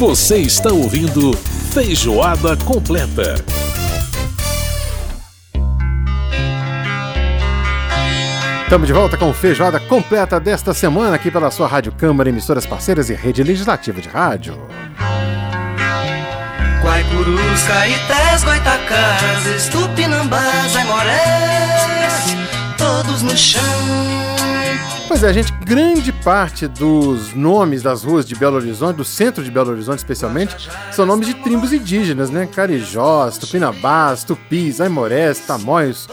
Você está ouvindo Feijoada Completa. Estamos de volta com feijoada completa desta semana aqui pela sua Rádio Câmara, emissoras parceiras e rede legislativa de rádio. Guaicurus, Caetés, Goitacazes, Tupinambás, Aimorés, todos no chão. Pois é, gente, grande parte dos nomes das ruas de Belo Horizonte, do centro de Belo Horizonte especialmente, são nomes de tribos indígenas, né? Carijós, Tupinambás, Tupis, Aimorés, Tamoios,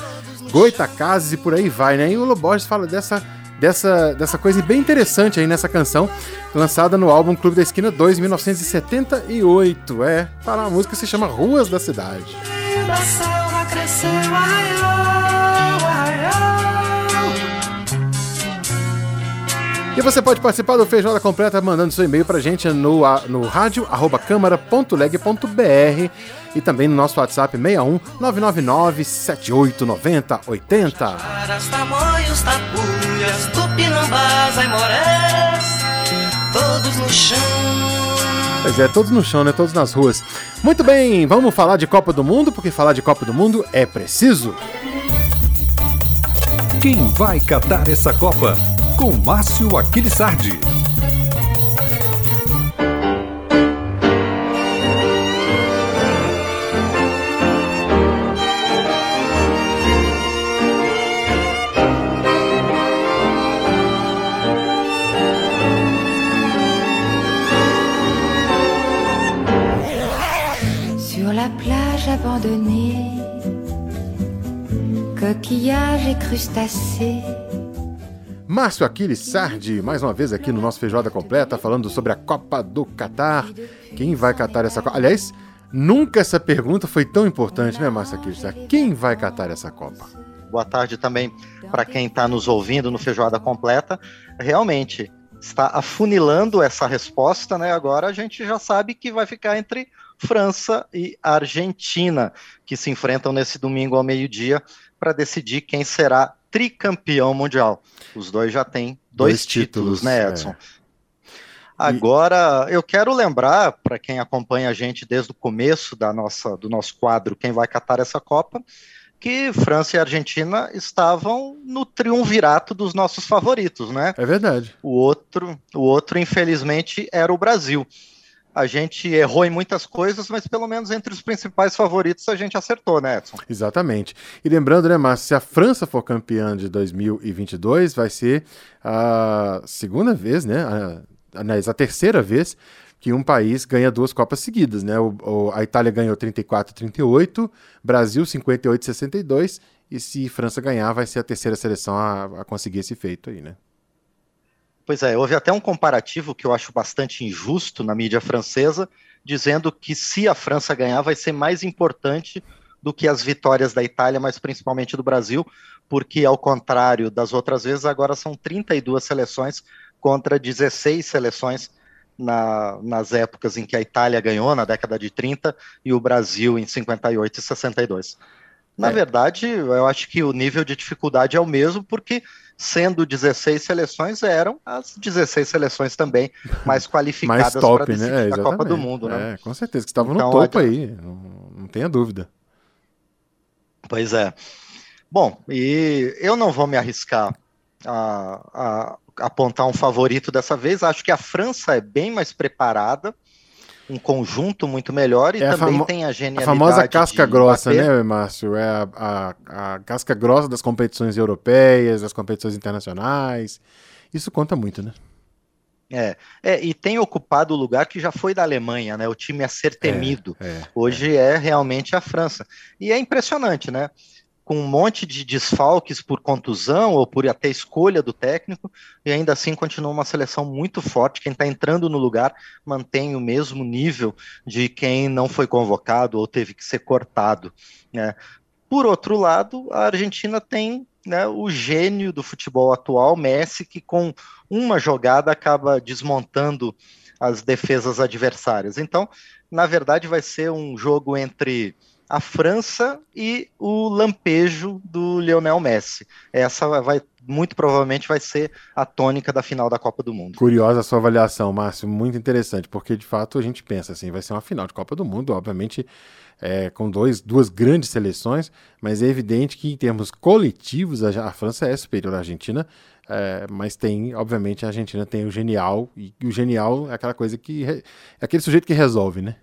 Goitacazes e por aí vai, né? E o Loborges fala dessa, dessa, dessa coisa bem interessante aí nessa canção, lançada no álbum Clube da Esquina 2, 1978. É, para a música se chama Ruas da Cidade. Da selva cresceu, arraial, arraial. E você pode participar do Feijoada Completa mandando seu e-mail pra gente no, no rádio arroba câmara.leg.br e também no nosso WhatsApp 61 999 7890 80. Aras, tamoios, tapuias, Tupinambás, Aimorés, todos no chão. Pois é, todos no chão, né? Todos nas ruas. Muito bem, vamos falar de Copa do Mundo, porque falar de Copa do Mundo é preciso. Quem vai catar essa Copa? Com Márcio Aquilissardi. Sur la plage abandonnée, coquillages et crustacés. Márcio Aquiles Sardi, mais uma vez aqui no nosso Feijoada Completa, falando sobre a Copa do Catar. Quem vai catar essa Copa? Aliás, nunca essa pergunta foi tão importante, né, Márcio Aquiles? Quem vai catar essa Copa? Boa tarde também para quem está nos ouvindo no Feijoada Completa. Realmente, está afunilando essa resposta, né? Agora a gente já sabe que vai ficar entre França e Argentina, que se enfrentam nesse domingo ao meio-dia para decidir quem será tricampeão mundial. Os dois já têm dois, Dois títulos, títulos, né, é. Edson? Agora, eu quero lembrar para quem acompanha a gente desde o começo da nossa, do nosso quadro Quem vai catar essa Copa, que França e Argentina estavam no triunvirato dos nossos favoritos, né? É verdade. O outro, o outro infelizmente era o Brasil. A gente errou em muitas coisas, mas pelo menos entre os principais favoritos a gente acertou, né, Edson? Exatamente. E lembrando, né, Márcio, se a França for campeã de 2022, vai ser a segunda vez, né? A, aliás, a terceira vez que um país ganha duas Copas seguidas, né? O, o- a Itália ganhou 34 38, Brasil 58 62, e se França ganhar, vai ser a terceira seleção a, a conseguir esse feito aí, né? Pois é, houve até um comparativo que eu acho bastante injusto na mídia francesa, dizendo que se a França ganhar vai ser mais importante do que as vitórias da Itália, mas principalmente do Brasil, porque ao contrário das outras vezes, agora são 32 seleções contra 16 seleções na- nas épocas em que a Itália ganhou, na década de 30, e o Brasil em 58 e 62. Na É. verdade, eu acho que o nível de dificuldade é o mesmo, porque sendo 16 seleções, eram as 16 seleções também mais qualificadas Mais top, para decidir né? É, a Copa do. Mundo, né? É, com certeza, que estavam Então, no topo aí, não, não tenha dúvida. Pois é. Bom, e eu não vou me arriscar a, a apontar um favorito dessa vez. Acho que a França é bem mais preparada, um conjunto muito melhor e É a também tem a A genialidade famosa casca grossa, Mbappé. né, Márcio? É a, a, a casca grossa das competições europeias, das competições internacionais. Isso conta muito, né? É, é, e tem ocupado o lugar que já foi da Alemanha, né? O time a ser temido. É, Hoje é realmente a França. E é impressionante, né? Com um monte de desfalques por contusão ou por até escolha do técnico, e ainda assim continua uma seleção muito forte. Quem está entrando no lugar mantém o mesmo nível de quem não foi convocado ou teve que ser cortado. Né? Por outro lado, a Argentina tem né, o gênio do futebol atual, Messi, que com uma jogada acaba desmontando as defesas adversárias. Então, na verdade, vai ser um jogo entre a França e o lampejo do Lionel Messi. Essa vai muito provavelmente vai ser a tônica da final da Copa do Mundo. Curiosa a sua avaliação, Márcio, muito interessante, porque de fato a gente pensa assim, vai ser uma final de Copa do Mundo, obviamente é, com dois, duas grandes seleções, mas é evidente que em termos coletivos a, a França é superior à Argentina, é, mas tem, obviamente, a Argentina tem o genial, e, e o genial é aquela coisa que é aquele sujeito que resolve, né?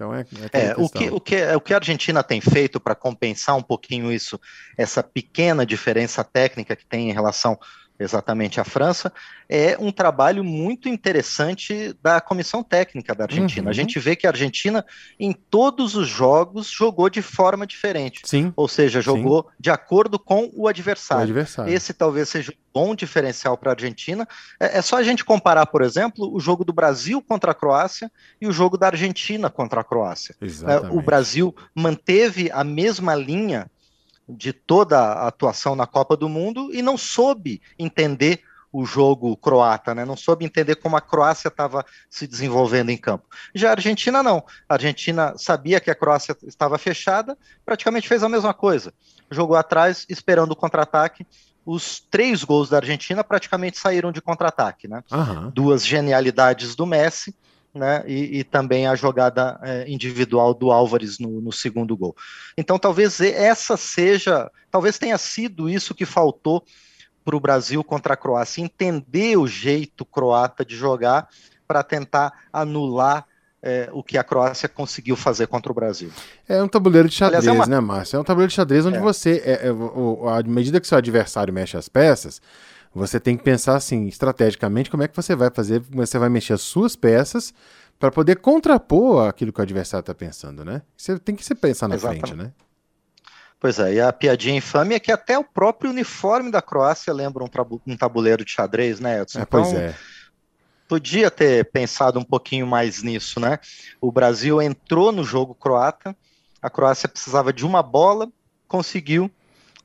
Então é, é, é o, que, o, que, o que a Argentina tem feito para compensar um pouquinho isso, essa pequena diferença técnica que tem em relação exatamente à França, é um trabalho muito interessante da comissão técnica da Argentina. Uhum. A gente vê que a Argentina, em todos os jogos, jogou de forma diferente. Sim. Ou seja, jogou Sim. de acordo com o adversário. o adversário. Esse talvez seja um bom diferencial para a Argentina. É, é, só a gente comparar, por exemplo, o jogo do Brasil contra a Croácia e o jogo da Argentina contra a Croácia. É, exatamente. O Brasil manteve a mesma linha de toda a atuação na Copa do Mundo e não soube entender o jogo croata, né? Não soube entender como a Croácia estava se desenvolvendo em campo. Já a Argentina não. A Argentina sabia que a Croácia estava fechada, praticamente fez a mesma coisa. Jogou atrás, esperando o contra-ataque. Os três gols da Argentina praticamente saíram de contra-ataque, né? Uhum. Duas genialidades do Messi né, e, e, também a jogada é, individual do Álvares no, no, segundo gol. Então, talvez essa seja, talvez tenha sido isso que faltou para o Brasil contra a Croácia, entender o jeito croata de jogar para tentar anular é, o que a Croácia conseguiu fazer contra o Brasil. É um tabuleiro de xadrez, Aliás, é uma... né, Márcio? É um tabuleiro de xadrez onde é. você, é, é à medida que seu adversário mexe as peças, você tem que pensar assim, estrategicamente, como é que você vai fazer, você vai mexer as suas peças para poder contrapor aquilo que o adversário está pensando, né? Você tem que se pensar na Exatamente. frente, né? Pois é, e a piadinha infame é que até o próprio uniforme da Croácia lembra um, um tabuleiro de xadrez, né, Edson? É, pois então, é. Podia ter pensado um pouquinho mais nisso, né? O Brasil entrou no jogo croata, a Croácia precisava de uma bola, conseguiu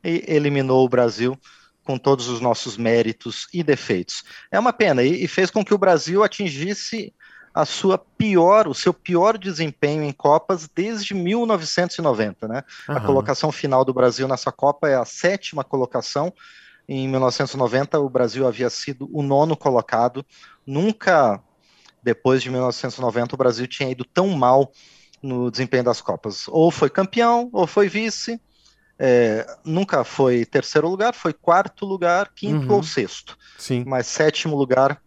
e eliminou o Brasil com todos os nossos méritos e defeitos. É uma pena e, e fez com que o Brasil atingisse a sua pior, o seu pior desempenho em Copas desde 1990, né? Uhum. A colocação final do Brasil nessa Copa é a sétima colocação. Em 1990, o Brasil havia sido o nono colocado. Nunca, depois de 1990, o Brasil tinha ido tão mal no desempenho das Copas. Ou foi campeão, ou foi vice, é, nunca foi terceiro lugar, foi quarto lugar, quinto uhum. ou sexto. Sim. Mas sétimo lugar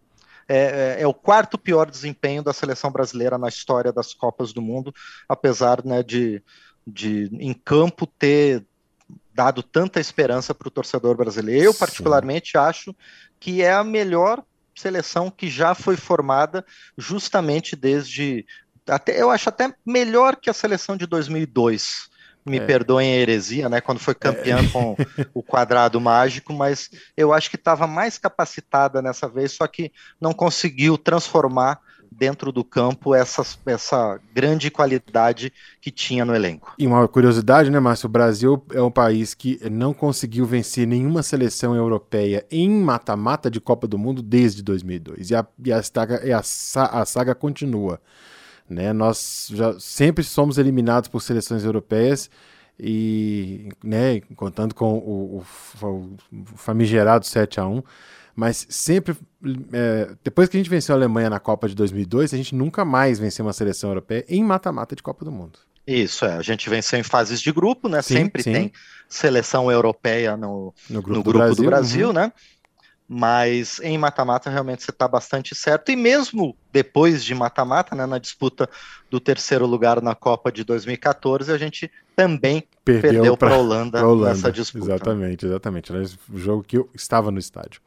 é, é, é, o quarto pior desempenho da seleção brasileira na história das Copas do Mundo, apesar né, de, de em campo ter dado tanta esperança para o torcedor brasileiro. Eu, Sim. particularmente, acho que é a melhor seleção que já foi formada justamente desde. Até, eu acho até melhor que a seleção de 2002 me é. perdoem a heresia, né, quando foi campeã é. com o quadrado mágico, mas eu acho que estava mais capacitada nessa vez, só que não conseguiu transformar dentro do campo essa, essa grande qualidade que tinha no elenco. E uma curiosidade, né, Márcio? O Brasil é um país que não conseguiu vencer nenhuma seleção europeia em mata-mata de Copa do Mundo desde 2002. E a, e a, saga, a, a saga continua. Né? Nós já sempre somos eliminados por seleções europeias e né, contando com o, o, o famigerado 7 a 1 mas sempre é, depois que a gente venceu a Alemanha na Copa de 2002 a gente nunca mais venceu uma seleção europeia em mata-mata de Copa do Mundo isso é a gente venceu em fases de grupo né sim, sempre sim. tem seleção europeia no, no grupo, no grupo do Brasil, do Brasil uhum. né mas em mata-mata realmente você está bastante certo, e mesmo depois de mata-mata, né, na disputa do terceiro lugar na Copa de 2014, a gente também perdeu, perdeu para a Holanda, Holanda, nessa disputa. Exatamente, exatamente. Era o jogo que eu estava no estádio.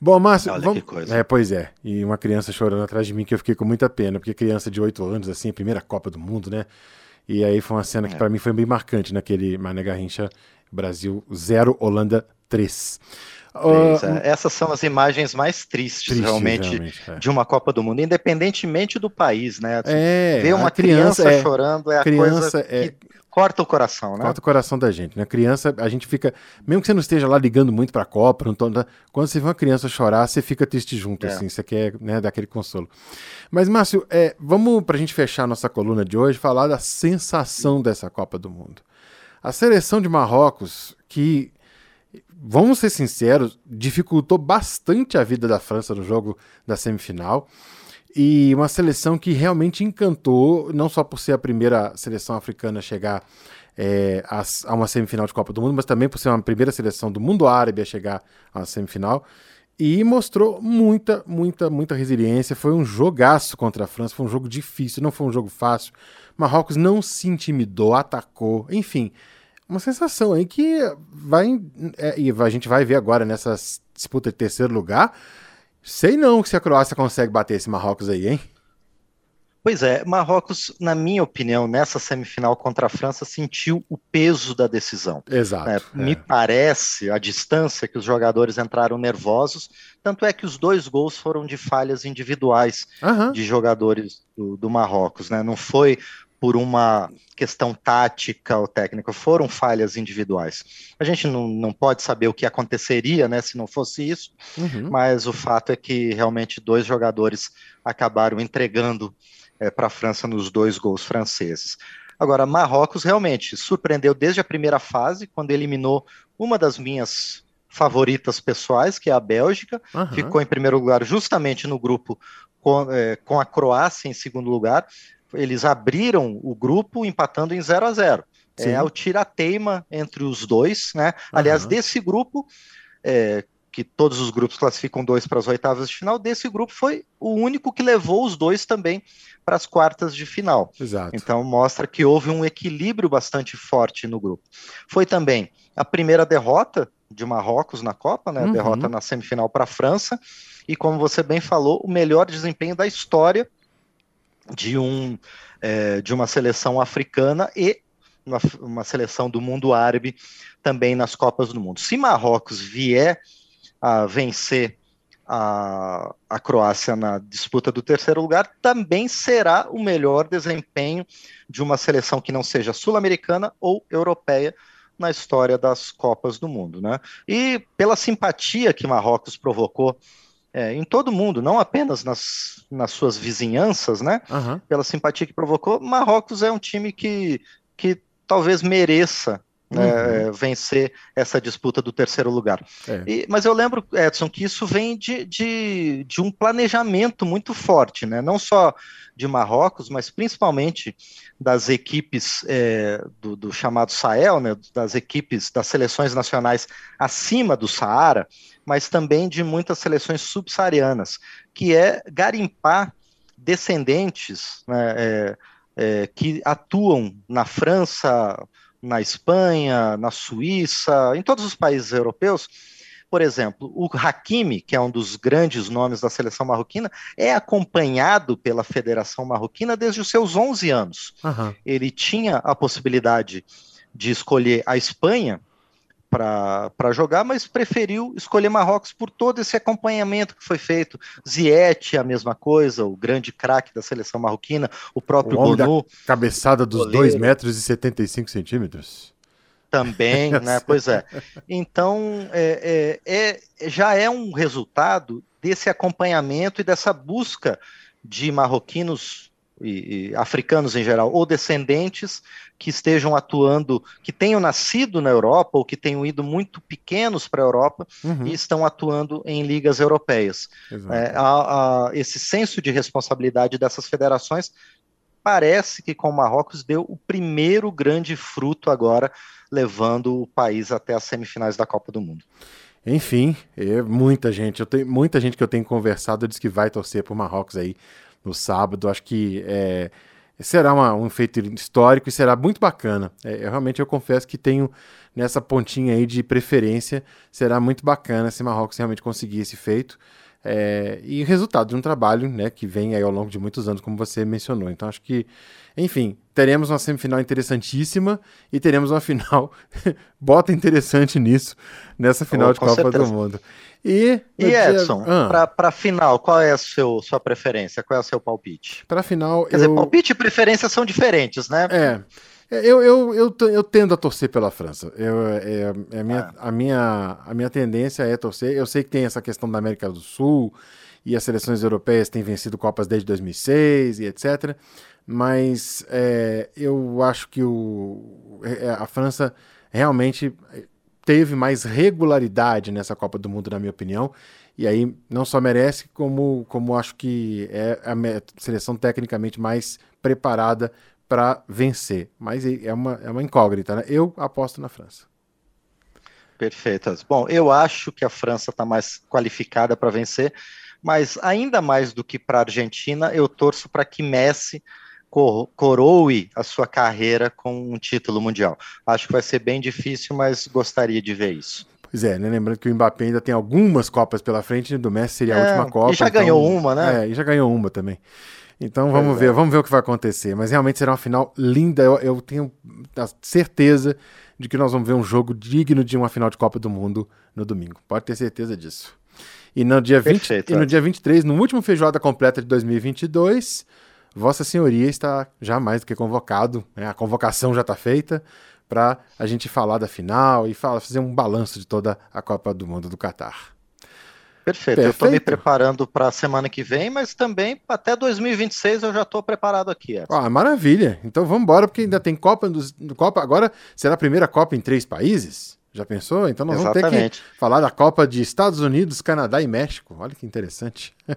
Bom, Márcio, Olha vamos... que coisa. É, pois é, e uma criança chorando atrás de mim que eu fiquei com muita pena, porque criança de 8 anos, assim, primeira Copa do Mundo, né? E aí foi uma cena que é. para mim foi bem marcante naquele Mané Garrincha, Brasil 0, Holanda 3. Uh, Essas são as imagens mais tristes, triste, realmente, realmente é. de uma Copa do Mundo, independentemente do país, né? É, Ver uma criança, criança é, chorando é a criança coisa é, que corta o coração, né? Corta o coração da gente, né? Criança, a gente fica, mesmo que você não esteja lá ligando muito pra Copa, não tô- quando você vê uma criança chorar, você fica triste junto, É. assim, você quer, né, dar aquele consolo. Mas, Márcio, é, vamos, pra gente fechar nossa coluna de hoje, falar da sensação dessa Copa do Mundo. A seleção de Marrocos, que, vamos ser sinceros, dificultou bastante a vida da França no jogo da semifinal. E uma seleção que realmente encantou, não só por ser a primeira seleção africana a chegar é, a, a uma semifinal de Copa do Mundo, mas também por ser uma primeira seleção do mundo árabe a chegar a uma semifinal. E mostrou muita, muita, muita resiliência. Foi um jogaço contra a França, foi um jogo difícil, não foi um jogo fácil. Marrocos não se intimidou, atacou, enfim. Uma sensação aí que vai. é, e a gente vai ver agora nessa disputa de terceiro lugar. Sei não se a Croácia consegue bater esse Marrocos aí, hein? Pois é, Marrocos, na minha opinião, nessa semifinal contra a França, sentiu o peso da decisão. Exato. né? Me parece, a distância que os jogadores entraram nervosos, tanto é que os dois gols foram de falhas individuais Aham. de jogadores do, do Marrocos, né? Não foi por uma questão tática ou técnica, foram falhas individuais. A gente não, não pode saber o que aconteceria, né, se não fosse isso, Uhum. mas o fato é que realmente dois jogadores acabaram entregando para a França nos dois gols franceses. Agora, Marrocos realmente surpreendeu desde a primeira fase, quando eliminou uma das minhas favoritas pessoais, que é a Bélgica, Aham. ficou em primeiro lugar justamente no grupo com, eh, com a Croácia em segundo lugar. Eles abriram o grupo empatando em 0 a 0 Sim. É o tira-teima entre os dois, né? Aliás, Aham. desse grupo, é, que todos os grupos classificam dois para as oitavas de final, desse grupo foi o único que levou os dois também para as quartas de final. Exato. Então mostra que houve um equilíbrio bastante forte no grupo. Foi também a primeira derrota de Marrocos na Copa, né? Uhum. Derrota na semifinal para a França. E como você bem falou, o melhor desempenho da história de um é, de uma seleção africana e uma, uma seleção do mundo árabe também nas Copas do Mundo. Se Marrocos vier a vencer a, a Croácia na disputa do terceiro lugar, também será o melhor desempenho de uma seleção que não seja sul-americana ou europeia na história das Copas do Mundo, né? E pela simpatia que Marrocos provocou é, em todo mundo, não apenas nas, nas suas vizinhanças, né? Aham. Pela simpatia que provocou, Marrocos é um time que, que talvez mereça né, vencer essa disputa do terceiro lugar. É. E- mas eu lembro, Edson, que isso vem de, de, de um planejamento muito forte, né? Não só de Marrocos, mas principalmente das equipes é, do, do chamado Sahel, né? Das equipes das seleções nacionais acima do Saara, mas também de muitas seleções subsaarianas, que é garimpar descendentes né, é, é, que atuam na França, na Espanha, na Suíça, em todos os países europeus. Por exemplo, o Hakimi, que é um dos grandes nomes da seleção marroquina, é acompanhado pela Federação Marroquina desde os seus 11 anos. Aham. Ele tinha a possibilidade de escolher a Espanha para jogar, mas preferiu escolher Marrocos por todo esse acompanhamento que foi feito. Ziyech, a mesma coisa, o grande craque da seleção marroquina, o próprio O Bonu Cabeçada dos Goleiro. 2 metros e 75 centímetros. também, né? Pois é. Então, é, é- é- já é um resultado desse acompanhamento e dessa busca de marroquinos e, e africanos em geral, ou descendentes que estejam atuando, que tenham nascido na Europa ou que tenham ido muito pequenos para a Europa Uhum, e estão atuando em ligas europeias. É, a- a- esse senso de responsabilidade dessas federações parece que com o Marrocos deu o primeiro grande fruto agora, levando o país até as semifinais da Copa do Mundo. Enfim, é muita gente. Eu tenho muita gente que eu tenho conversado diz que vai torcer por Marrocos aí no sábado. Acho que é, será uma- um feito histórico e será muito bacana. É, eu realmente eu confesso que tenho nessa pontinha aí de preferência. Será muito bacana se Marrocos realmente conseguir esse feito. É, e resultado de um trabalho né, que vem aí ao longo de muitos anos, como você mencionou. Então acho que, enfim, teremos uma semifinal interessantíssima e teremos uma final, bota interessante nisso, nessa final Oh, de Copa certeza. do Mundo. E, E Edson, Ah, para a final, qual é a seu, sua preferência? Qual é o seu palpite? pra final, Quer dizer, eu... palpite e preferência são diferentes, né? É, Eu, eu, eu, t- eu tendo a torcer pela França. Eu, é, é a, minha, a, minha, a minha tendência é torcer. Eu sei que tem essa questão da América do Sul e as seleções europeias têm vencido Copas desde 2006 e etc. Mas é, eu acho que o, é, a França realmente teve mais regularidade nessa Copa do Mundo, na minha opinião. E aí não só merece, como, como acho que é a seleção tecnicamente mais preparada para vencer. Mas é uma, é uma incógnita, né? Eu aposto na França. Perfeito. Bom, eu acho que a França está mais qualificada para vencer, mas ainda mais do que para a Argentina, eu torço para que Messi cor- coroe a sua carreira com um título mundial. Acho que vai ser bem difícil, mas gostaria de ver isso. Pois é, né? Lembrando que o Mbappé ainda tem algumas Copas pela frente, do Messi seria a É, última Copa. e já então- ganhou uma, né? É, e já ganhou uma também. Então vamos Pois ver, é. vamos ver o que vai acontecer. Mas realmente será uma final linda. Eu, eu tenho a certeza de que nós vamos ver um jogo digno de uma final de Copa do Mundo no domingo. Pode ter certeza disso. E no dia, 20, Perfeito, e no dia 23, no último feijoada completa de 2022, Vossa Senhoria está já mais do que convocado. né? A convocação já está feita para a gente falar da final e falar, fazer um balanço de toda a Copa do Mundo do Catar. Perfeito. Eu estou me Perfeito. preparando para a semana que vem, mas também até 2026 eu já estou preparado aqui. Ah, maravilha. Então vamos embora, porque ainda tem Copa, dos, Copa. Agora será a primeira Copa em três países? Já pensou? Então nós vamos ter Exatamente. que falar da Copa de Estados Unidos, Canadá e México. Olha que interessante.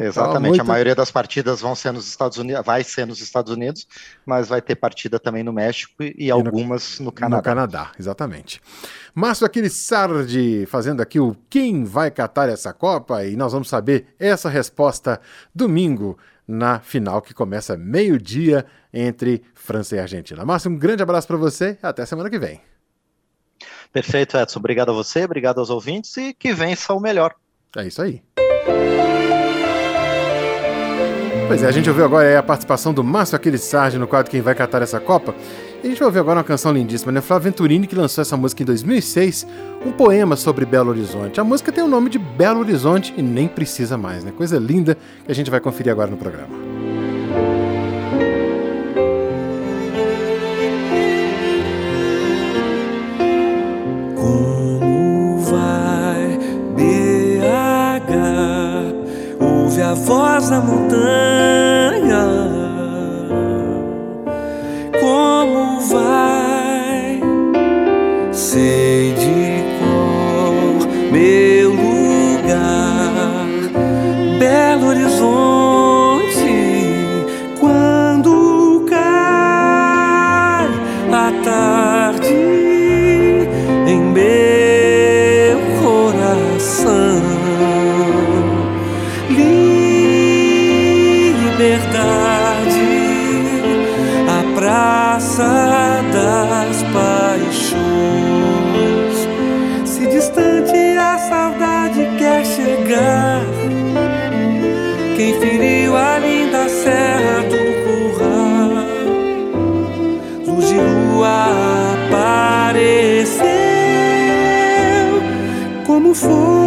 Exatamente, muito- a maioria das partidas vão ser nos Estados Unidos, vai ser nos Estados Unidos, mas vai ter partida também no México e, e algumas no Canadá. No Canadá, exatamente. Márcio Aquiles Sardi fazendo aqui o Quem vai catar essa Copa? E nós vamos saber essa resposta domingo na final que começa meio-dia entre França e Argentina. Márcio, um grande abraço para você e até semana que vem. Perfeito, Edson. Obrigado a você, obrigado aos ouvintes e que vença o melhor. É isso aí. Pois é, a gente ouviu agora a participação do Márcio Aquiles Sardi no quadro Quem Vai Catar Essa Copa. E a gente vai ouvir agora uma canção lindíssima, né? Flávio Venturini, que lançou essa música em 2006, um poema sobre Belo Horizonte. A música tem o nome de Belo Horizonte e nem precisa mais, né? Coisa linda que a gente vai conferir agora no programa. Voz da montanha. Como vai? Sei de cor meu lugar, como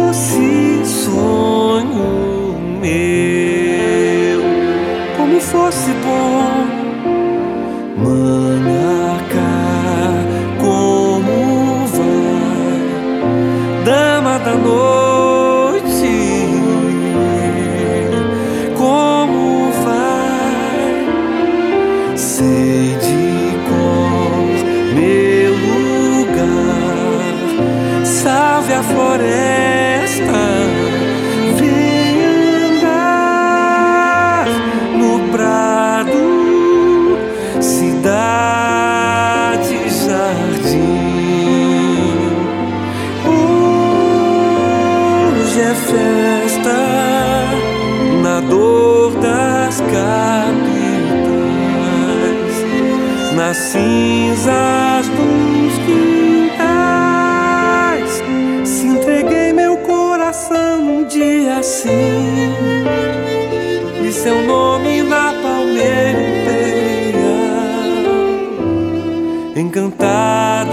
encantado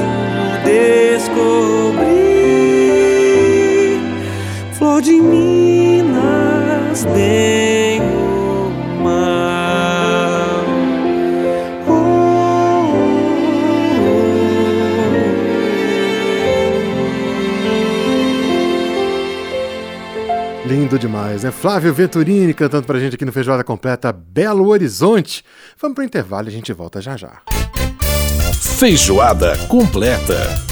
descobri flor de Minas nenhuma. Oh, oh, oh. Lindo demais, né? Flávio Venturini cantando pra gente aqui no Feijoada Completa Belo Horizonte. Vamos pro intervalo e a gente volta já já. Feijoada completa.